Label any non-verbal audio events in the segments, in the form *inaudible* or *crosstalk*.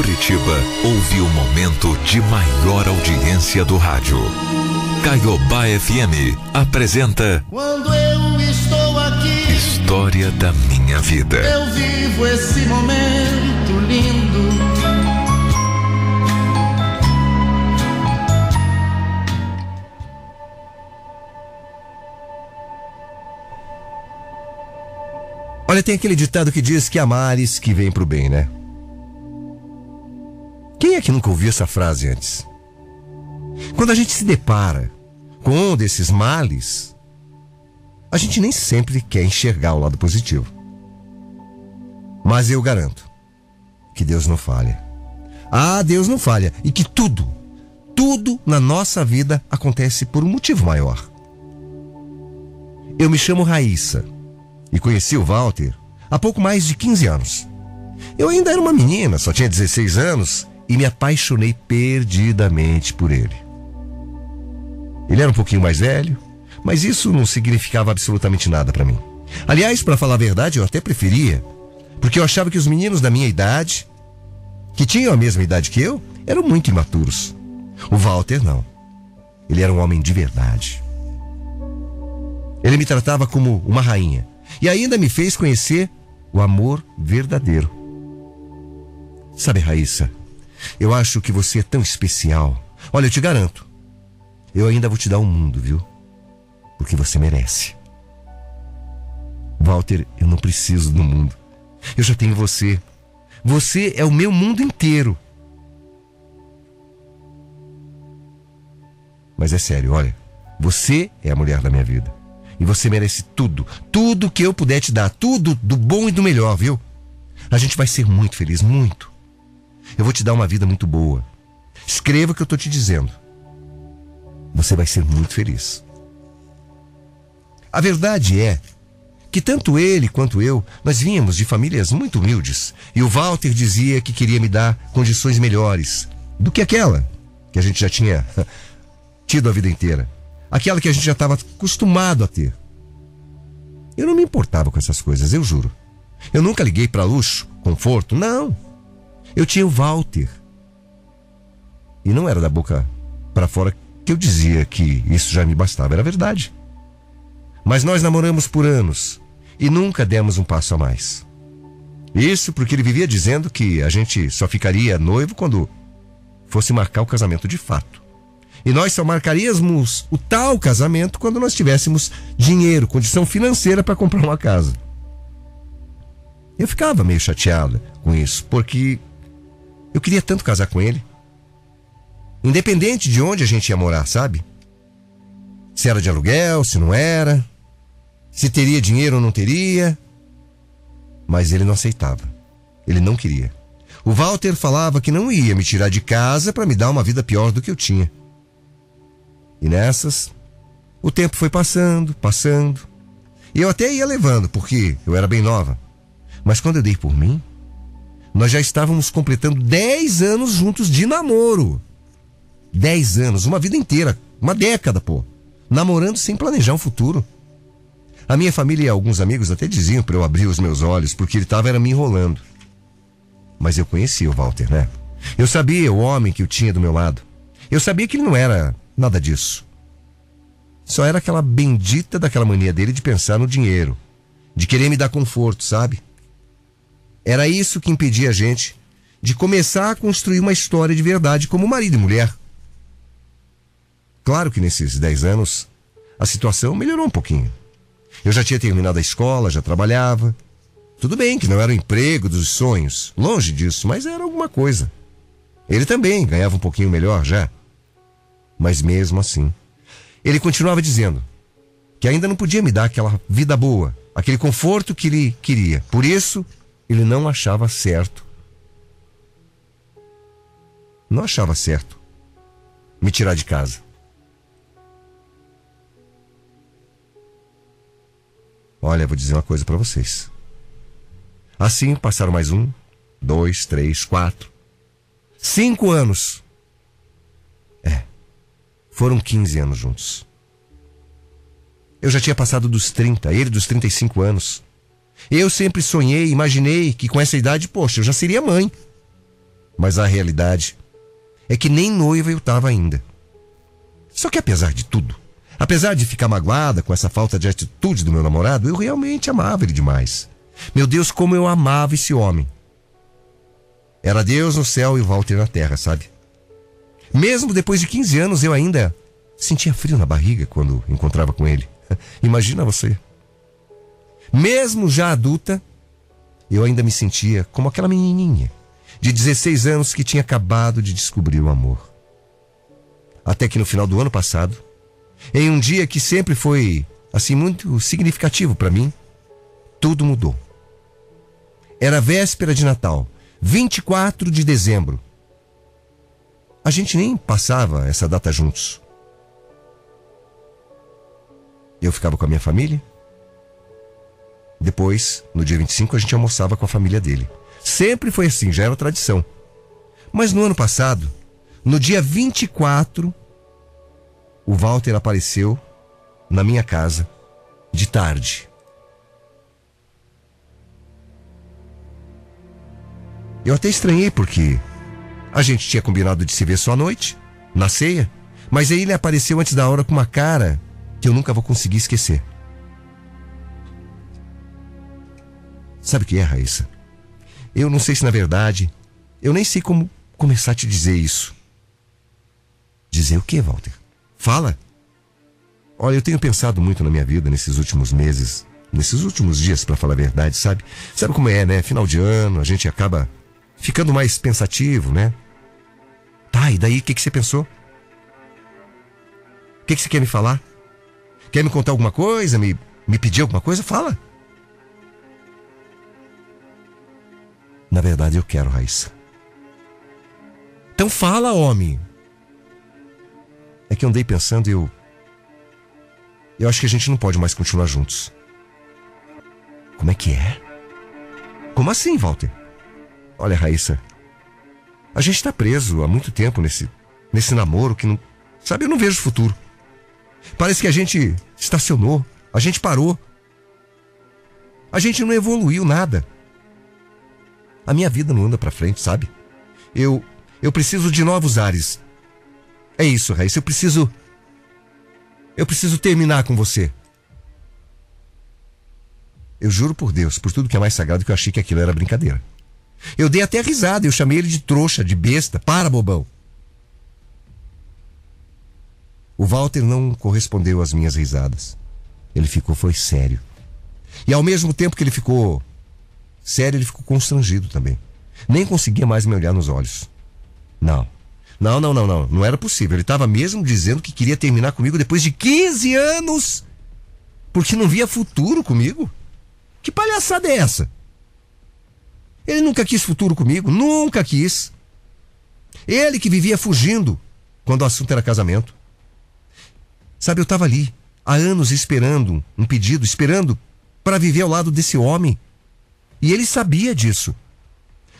Curitiba ouve o momento de maior audiência do rádio. Caiobá FM apresenta Quando eu estou aqui, História da Minha Vida. eu vivo esse momento lindo. Olha, tem aquele ditado que diz que há males que vêm pro bem, né? Quem é que nunca ouviu essa frase antes? Quando a gente se depara com um desses males, a gente nem sempre quer enxergar o lado positivo. Mas eu garanto que Deus não falha. Ah, Deus não falha. E que tudo, tudo na nossa vida acontece por um motivo maior. Eu me chamo Raíssa e conheci o Walter há pouco mais de 15 anos. Eu ainda era uma menina, só tinha 16 anos e me apaixonei perdidamente por ele. Ele era um pouquinho mais velho, mas isso não significava absolutamente nada para mim. Aliás, para falar a verdade, eu até preferia, porque eu achava que os meninos da minha idade, que tinham a mesma idade que eu, eram muito imaturos. O Walter não. Ele era um homem de verdade. Ele me tratava como uma rainha e ainda me fez conhecer o amor verdadeiro. Sabe, Raíssa, eu acho que você é tão especial. Olha, eu te garanto, eu ainda vou te dar o um mundo, viu? Porque você merece. Walter, eu não preciso do mundo. Eu já tenho você. Você é o meu mundo inteiro. Mas é sério, olha. Você é a mulher da minha vida. E você merece tudo. Tudo que eu puder te dar. Tudo do bom e do melhor, viu? A gente vai ser muito feliz, muito. Eu vou te dar uma vida muito boa. Escreva o que eu tô te dizendo. Você vai ser muito feliz. A verdade é que tanto ele quanto eu, nós vínhamos de famílias muito humildes. E o Walter dizia que queria me dar condições melhores do que aquela que a gente já tinha *laughs* tido a vida inteira. Aquela que a gente já estava acostumado a ter. Eu não me importava com essas coisas, eu juro. Eu nunca liguei para luxo, conforto, não. Eu tinha o Walter. E não era da boca para fora que eu dizia que isso já me bastava, era verdade. Mas nós namoramos por anos e nunca demos um passo a mais. Isso porque ele vivia dizendo que a gente só ficaria noivo quando fosse marcar o casamento de fato. E nós só marcaríamos o tal casamento quando nós tivéssemos dinheiro, condição financeira para comprar uma casa. Eu ficava meio chateada com isso, porque eu queria tanto casar com ele. Independente de onde a gente ia morar, sabe? Se era de aluguel, se não era, se teria dinheiro ou não teria. Mas ele não aceitava. Ele não queria. O Walter falava que não ia me tirar de casa para me dar uma vida pior do que eu tinha. E nessas, o tempo foi passando, passando. E eu até ia levando, porque eu era bem nova. Mas quando eu dei por mim, nós já estávamos completando 10 anos juntos de namoro. 10 anos, uma vida inteira, uma década, pô. Namorando sem planejar um futuro. A minha família e alguns amigos até diziam para eu abrir os meus olhos, porque ele estava me enrolando. Mas eu conhecia o Walter, né? Eu sabia o homem que eu tinha do meu lado. Eu sabia que ele não era nada disso. Só era aquela bendita daquela mania dele de pensar no dinheiro, de querer me dar conforto, sabe? Era isso que impedia a gente de começar a construir uma história de verdade como marido e mulher. Claro que nesses 10 anos a situação melhorou um pouquinho. Eu já tinha terminado a escola, já trabalhava. Tudo bem que não era o emprego dos sonhos, longe disso, mas era alguma coisa. Ele também ganhava um pouquinho melhor já. Mas mesmo assim, ele continuava dizendo que ainda não podia me dar aquela vida boa, aquele conforto que ele queria. Por isso, ele não achava certo. Não achava certo me tirar de casa. Olha, vou dizer uma coisa para vocês. Assim passaram mais um, dois, três, quatro, cinco anos. É, foram 15 anos juntos. Eu já tinha passado dos 30, ele dos 35 anos. Eu sempre sonhei, imaginei que com essa idade, poxa, eu já seria mãe. Mas a realidade é que nem noiva eu estava ainda. Só que apesar de tudo, apesar de ficar magoada com essa falta de atitude do meu namorado, eu realmente amava ele demais. Meu Deus, como eu amava esse homem. Era Deus no céu e Walter na terra, sabe? Mesmo depois de 15 anos, eu ainda sentia frio na barriga quando encontrava com ele. *laughs* Imagina você. Mesmo já adulta, eu ainda me sentia como aquela menininha de 16 anos que tinha acabado de descobrir o amor. Até que no final do ano passado, em um dia que sempre foi assim muito significativo para mim, tudo mudou. Era véspera de Natal, 24 de dezembro. A gente nem passava essa data juntos. Eu ficava com a minha família. Depois, no dia 25, a gente almoçava com a família dele. Sempre foi assim, já era tradição. Mas no ano passado, no dia 24, o Walter apareceu na minha casa de tarde. Eu até estranhei porque a gente tinha combinado de se ver só à noite, na ceia, mas aí ele apareceu antes da hora com uma cara que eu nunca vou conseguir esquecer. Sabe o que é, Raíssa? Eu não sei se na verdade, eu nem sei como começar a te dizer isso. Dizer o que, Walter? Fala. Olha, eu tenho pensado muito na minha vida nesses últimos meses, nesses últimos dias, para falar a verdade, sabe? Sabe como é, né? Final de ano, a gente acaba ficando mais pensativo, né? Tá, e daí o que, que você pensou? O que, que você quer me falar? Quer me contar alguma coisa? Me, me pedir alguma coisa? Fala. Na verdade, eu quero, Raíssa. Então fala, homem. É que eu andei pensando e eu. Eu acho que a gente não pode mais continuar juntos. Como é que é? Como assim, Walter? Olha, Raíssa, a gente está preso há muito tempo nesse, nesse namoro que não. Sabe, eu não vejo futuro. Parece que a gente estacionou, a gente parou. A gente não evoluiu nada. A minha vida não anda para frente, sabe? Eu eu preciso de novos ares. É isso, Raíssa, eu preciso eu preciso terminar com você. Eu juro por Deus, por tudo que é mais sagrado, que eu achei que aquilo era brincadeira. Eu dei até risada, eu chamei ele de trouxa, de besta. Para, bobão. O Walter não correspondeu às minhas risadas. Ele ficou, foi sério. E ao mesmo tempo que ele ficou sério, ele ficou constrangido também. Nem conseguia mais me olhar nos olhos. Não. Não, não, não, não. Não era possível. Ele estava mesmo dizendo que queria terminar comigo depois de 15 anos. Porque não via futuro comigo. Que palhaçada é essa? Ele nunca quis futuro comigo, nunca quis. Ele que vivia fugindo quando o assunto era casamento. Sabe, eu estava ali há anos esperando um pedido, esperando para viver ao lado desse homem. E ele sabia disso.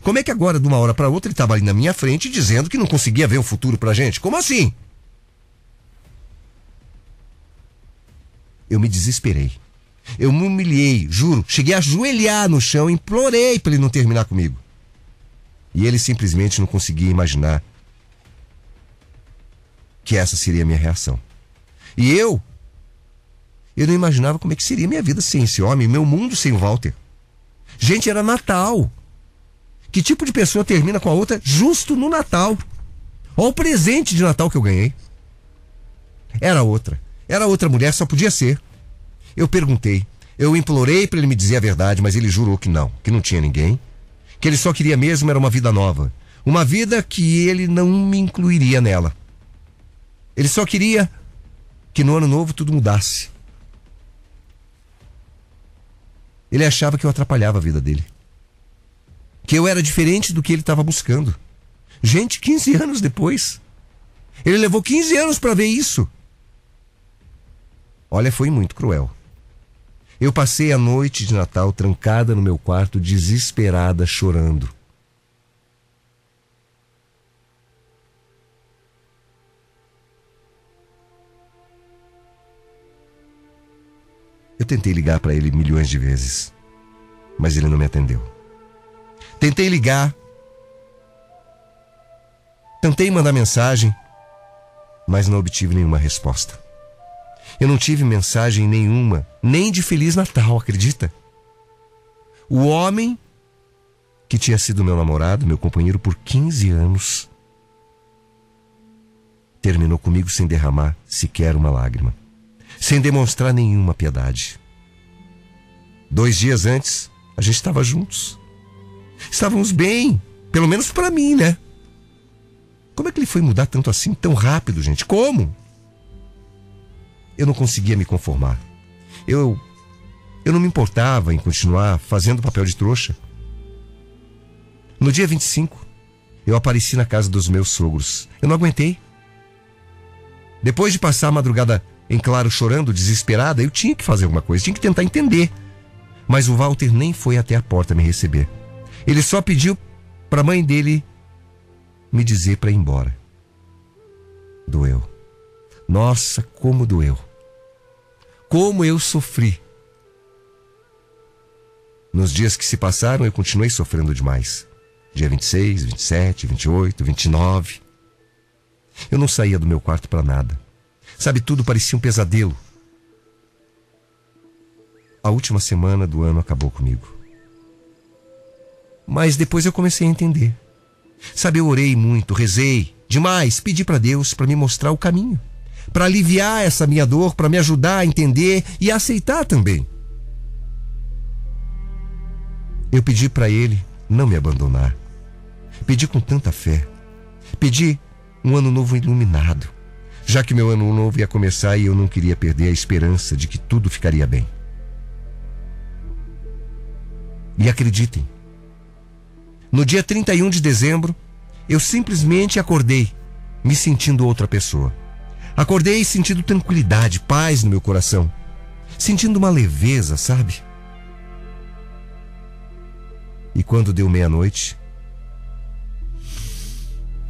Como é que agora, de uma hora para outra, ele estava ali na minha frente dizendo que não conseguia ver um futuro pra gente? Como assim? Eu me desesperei. Eu me humilhei, juro. Cheguei a ajoelhar no chão, implorei para ele não terminar comigo. E ele simplesmente não conseguia imaginar que essa seria a minha reação. E eu, eu não imaginava como é que seria minha vida sem esse homem, meu mundo sem o Walter. Gente, era Natal. Que tipo de pessoa termina com a outra justo no Natal? Olha o presente de Natal que eu ganhei. Era outra. Era outra mulher, só podia ser. Eu perguntei, eu implorei para ele me dizer a verdade, mas ele jurou que não, que não tinha ninguém, que ele só queria mesmo era uma vida nova, uma vida que ele não me incluiria nela. Ele só queria que no ano novo tudo mudasse. Ele achava que eu atrapalhava a vida dele. Que eu era diferente do que ele estava buscando. Gente, 15 anos depois. Ele levou 15 anos para ver isso. Olha, foi muito cruel. Eu passei a noite de Natal trancada no meu quarto, desesperada, chorando. Eu tentei ligar para ele milhões de vezes, mas ele não me atendeu. Tentei ligar Tentei mandar mensagem, mas não obtive nenhuma resposta. Eu não tive mensagem nenhuma, nem de Feliz Natal, acredita? O homem que tinha sido meu namorado, meu companheiro por 15 anos, terminou comigo sem derramar sequer uma lágrima, sem demonstrar nenhuma piedade. Dois dias antes, a gente estava juntos. Estávamos bem, pelo menos para mim, né? Como é que ele foi mudar tanto assim, tão rápido, gente? Como? Eu não conseguia me conformar. Eu eu não me importava em continuar fazendo papel de trouxa. No dia 25, eu apareci na casa dos meus sogros. Eu não aguentei. Depois de passar a madrugada em claro chorando, desesperada, eu tinha que fazer alguma coisa, tinha que tentar entender. Mas o Walter nem foi até a porta me receber. Ele só pediu para a mãe dele me dizer para ir embora. Doeu. Nossa, como doeu. Como eu sofri. Nos dias que se passaram, eu continuei sofrendo demais. Dia 26, 27, 28, 29. Eu não saía do meu quarto para nada. Sabe, tudo parecia um pesadelo. A última semana do ano acabou comigo. Mas depois eu comecei a entender. Sabe, eu orei muito, rezei demais, pedi para Deus para me mostrar o caminho, para aliviar essa minha dor, para me ajudar a entender e a aceitar também. Eu pedi para Ele não me abandonar. Pedi com tanta fé. Pedi um ano novo iluminado, já que meu ano novo ia começar e eu não queria perder a esperança de que tudo ficaria bem. E acreditem, no dia 31 de dezembro, eu simplesmente acordei, me sentindo outra pessoa. Acordei sentindo tranquilidade, paz no meu coração, sentindo uma leveza, sabe? E quando deu meia-noite,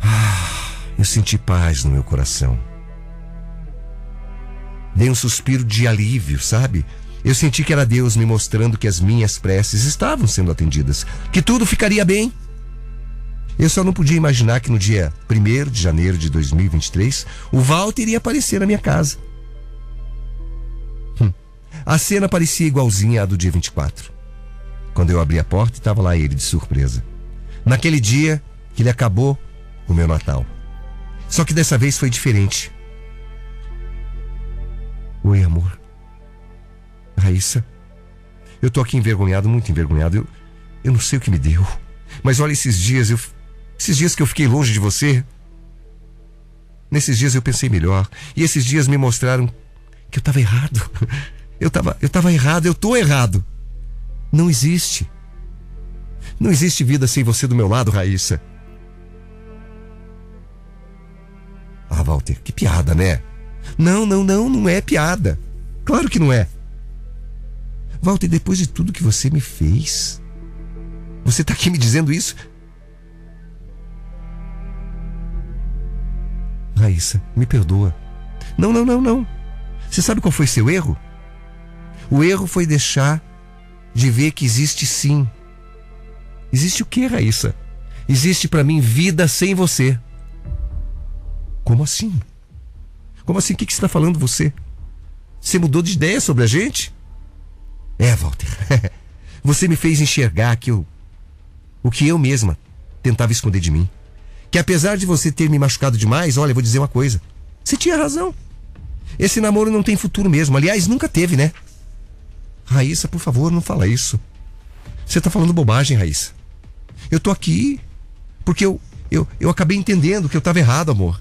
*sighs* eu senti paz no meu coração. Dei um suspiro de alívio, sabe? Eu senti que era Deus me mostrando que as minhas preces estavam sendo atendidas, que tudo ficaria bem. Eu só não podia imaginar que no dia 1 de janeiro de 2023 o Walter iria aparecer na minha casa. Hum. A cena parecia igualzinha à do dia 24. Quando eu abri a porta, estava lá ele de surpresa. Naquele dia que ele acabou o meu Natal. Só que dessa vez foi diferente. Oi, amor. Raíssa. Eu tô aqui envergonhado, muito envergonhado. Eu, eu não sei o que me deu. Mas olha esses dias, eu, esses dias que eu fiquei longe de você. Nesses dias eu pensei melhor. E esses dias me mostraram que eu estava errado. *laughs* Eu estava eu tava errado, eu tô errado. Não existe. Não existe vida sem você do meu lado, Raíssa. Ah, Walter, que piada, né? Não, não, não, não é piada. Claro que não é. Walter, depois de tudo que você me fez, você tá aqui me dizendo isso? Raíssa, me perdoa. Não, não, não, não. Você sabe qual foi seu erro? O erro foi deixar de ver que existe sim. Existe o que, Raíssa? Existe para mim vida sem você. Como assim? Como assim? O que, que está falando você? Você mudou de ideia sobre a gente? É, Walter. *laughs* você me fez enxergar que eu, o que eu mesma tentava esconder de mim. Que apesar de você ter me machucado demais, olha, vou dizer uma coisa. Você tinha razão. Esse namoro não tem futuro mesmo. Aliás, nunca teve, né? Raíssa, por favor, não fala isso. Você tá falando bobagem, Raíssa. Eu tô aqui porque eu, eu, eu acabei entendendo que eu tava errado, amor.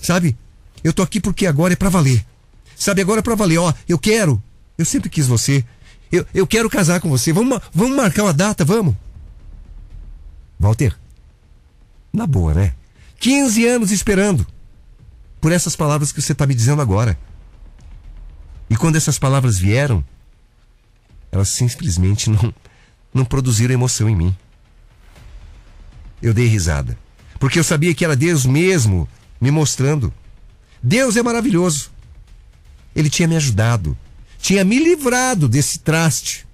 Sabe? Eu tô aqui porque agora é para valer. Sabe, agora é pra valer. Ó, eu quero. Eu sempre quis você. Eu, eu quero casar com você. Vamos, vamos marcar uma data, vamos? Walter, na boa, né? 15 anos esperando por essas palavras que você tá me dizendo agora. E quando essas palavras vieram, elas simplesmente não, não produziram emoção em mim. Eu dei risada, porque eu sabia que era Deus mesmo me mostrando. Deus é maravilhoso. Ele tinha me ajudado, tinha me livrado desse traste.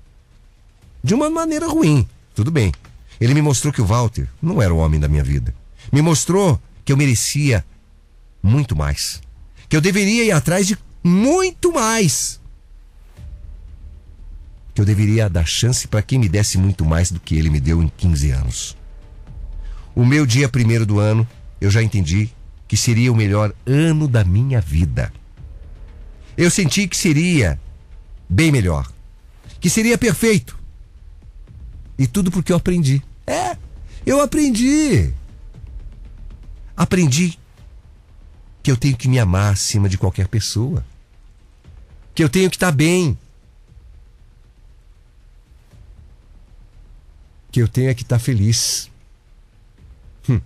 De uma maneira ruim, tudo bem. Ele me mostrou que o Walter não era o homem da minha vida. Me mostrou que eu merecia muito mais. Que eu deveria ir atrás de muito mais. Que eu deveria dar chance para quem me desse muito mais do que ele me deu em 15 anos. O meu dia primeiro do ano, eu já entendi que seria o melhor ano da minha vida. Eu senti que seria bem melhor. Que seria perfeito. E tudo porque eu aprendi. É, eu aprendi. Aprendi que eu tenho que me amar acima de qualquer pessoa. Que eu tenho que estar bem. Que eu tenho que estar feliz. Hum.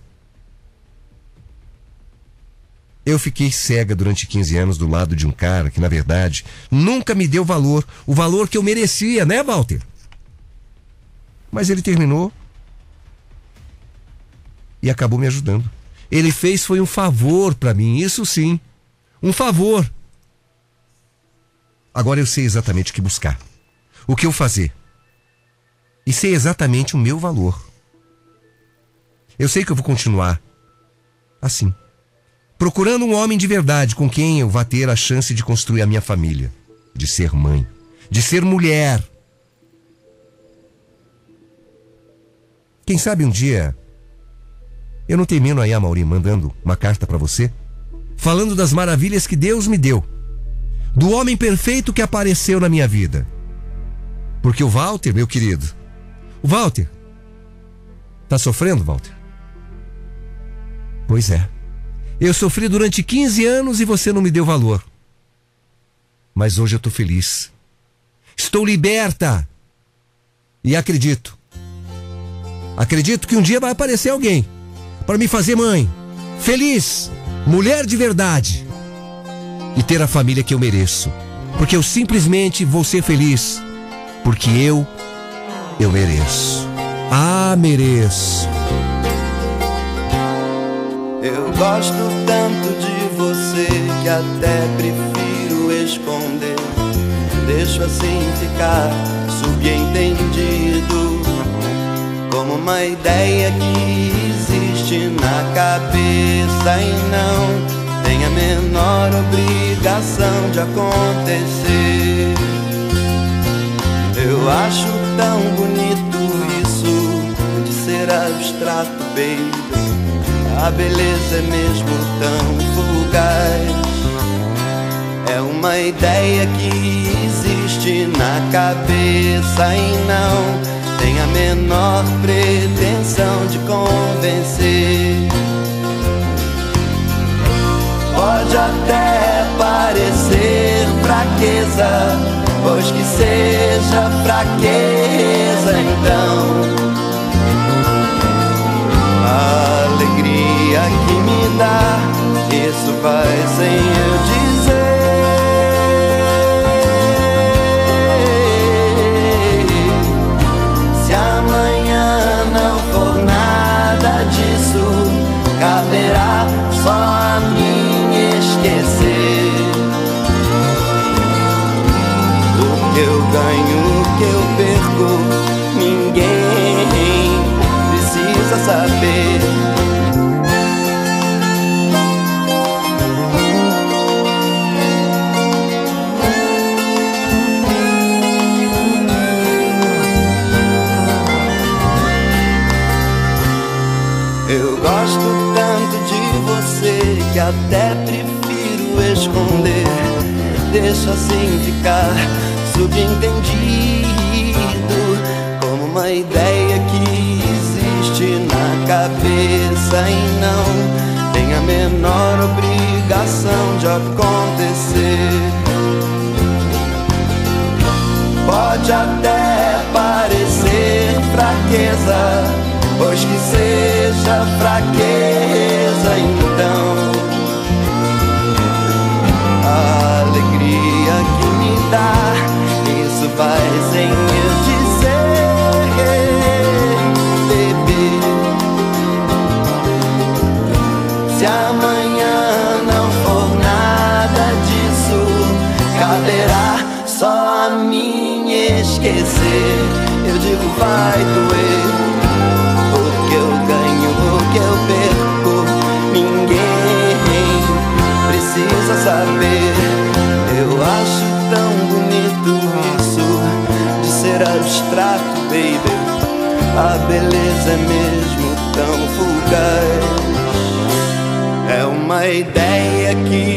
Eu fiquei cega durante 15 anos do lado de um cara que, na verdade, nunca me deu valor, o valor que eu merecia, né, Walter? Mas ele terminou e acabou me ajudando. Ele fez foi um favor para mim, isso sim, um favor. Agora eu sei exatamente o que buscar, o que eu fazer. E sei exatamente o meu valor. Eu sei que eu vou continuar assim, procurando um homem de verdade com quem eu vá ter a chance de construir a minha família, de ser mãe, de ser mulher. Quem sabe um dia eu não termino aí, Mauri, mandando uma carta para você, falando das maravilhas que Deus me deu, do homem perfeito que apareceu na minha vida. Porque o Walter, meu querido, o Walter, tá sofrendo, Walter? Pois é. Eu sofri durante 15 anos e você não me deu valor. Mas hoje eu tô feliz. Estou liberta. E acredito. Acredito que um dia vai aparecer alguém para me fazer mãe, feliz, mulher de verdade e ter a família que eu mereço. Porque eu simplesmente vou ser feliz, porque eu, eu mereço. Ah, mereço. Gosto tanto de você que até prefiro esconder. Deixo assim ficar subentendido como uma ideia que existe na cabeça e não tem a menor obrigação de acontecer. Eu acho tão bonito isso de ser abstrato, baby. A beleza é mesmo tão fugaz. É uma ideia que existe na cabeça e não tem a menor pretensão de convencer. Pode até parecer fraqueza, pois que seja fraqueza então. A saber. que até prefiro esconder. Deixa assim ficar subentendido como uma ideia cabeça e não tem a menor obrigação de acontecer. Pode até parecer fraqueza, pois que seja fraqueza então a ideia que